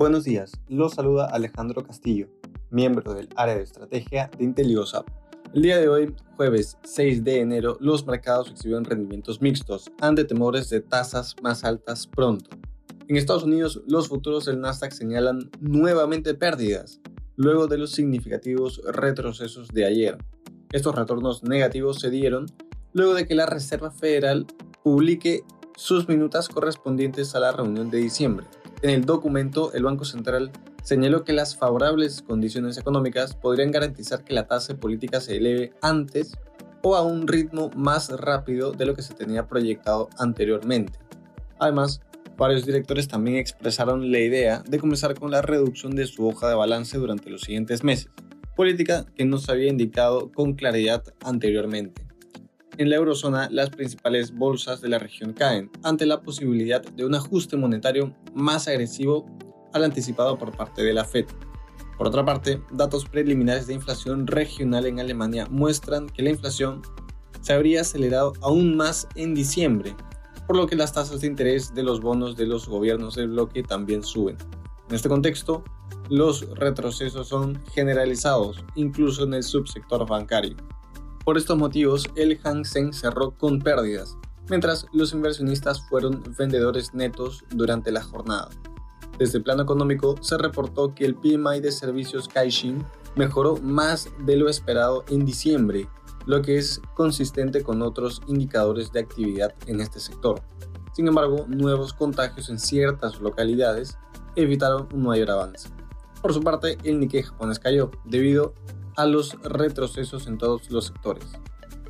Buenos días, los saluda Alejandro Castillo, miembro del área de estrategia de IntelioSAP. El día de hoy, jueves 6 de enero, los mercados exhibieron rendimientos mixtos ante temores de tasas más altas pronto. En Estados Unidos, los futuros del Nasdaq señalan nuevamente pérdidas, luego de los significativos retrocesos de ayer. Estos retornos negativos se dieron luego de que la Reserva Federal publique sus minutas correspondientes a la reunión de diciembre. En el documento, el Banco Central señaló que las favorables condiciones económicas podrían garantizar que la tasa política se eleve antes o a un ritmo más rápido de lo que se tenía proyectado anteriormente. Además, varios directores también expresaron la idea de comenzar con la reducción de su hoja de balance durante los siguientes meses, política que no se había indicado con claridad anteriormente. En la eurozona, las principales bolsas de la región caen ante la posibilidad de un ajuste monetario más agresivo al anticipado por parte de la Fed. Por otra parte, datos preliminares de inflación regional en Alemania muestran que la inflación se habría acelerado aún más en diciembre, por lo que las tasas de interés de los bonos de los gobiernos del bloque también suben. En este contexto, los retrocesos son generalizados, incluso en el subsector bancario. Por estos motivos, el Hang Seng cerró con pérdidas, mientras los inversionistas fueron vendedores netos durante la jornada. Desde el plano económico, se reportó que el PMI de servicios Caixin mejoró más de lo esperado en diciembre, lo que es consistente con otros indicadores de actividad en este sector. Sin embargo, nuevos contagios en ciertas localidades evitaron un mayor avance. Por su parte, el Nikkei japonés cayó debido a los retrocesos en todos los sectores.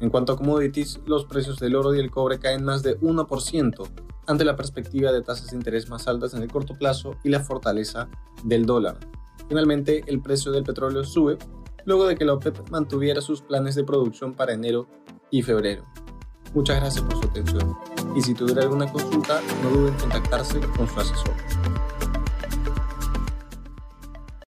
En cuanto a commodities, los precios del oro y el cobre caen más de 1% ante la perspectiva de tasas de interés más altas en el corto plazo y la fortaleza del dólar. Finalmente, el precio del petróleo sube luego de que la OPEP mantuviera sus planes de producción para enero y febrero. Muchas gracias por su atención y si tuviera alguna consulta no duden en contactarse con su asesor.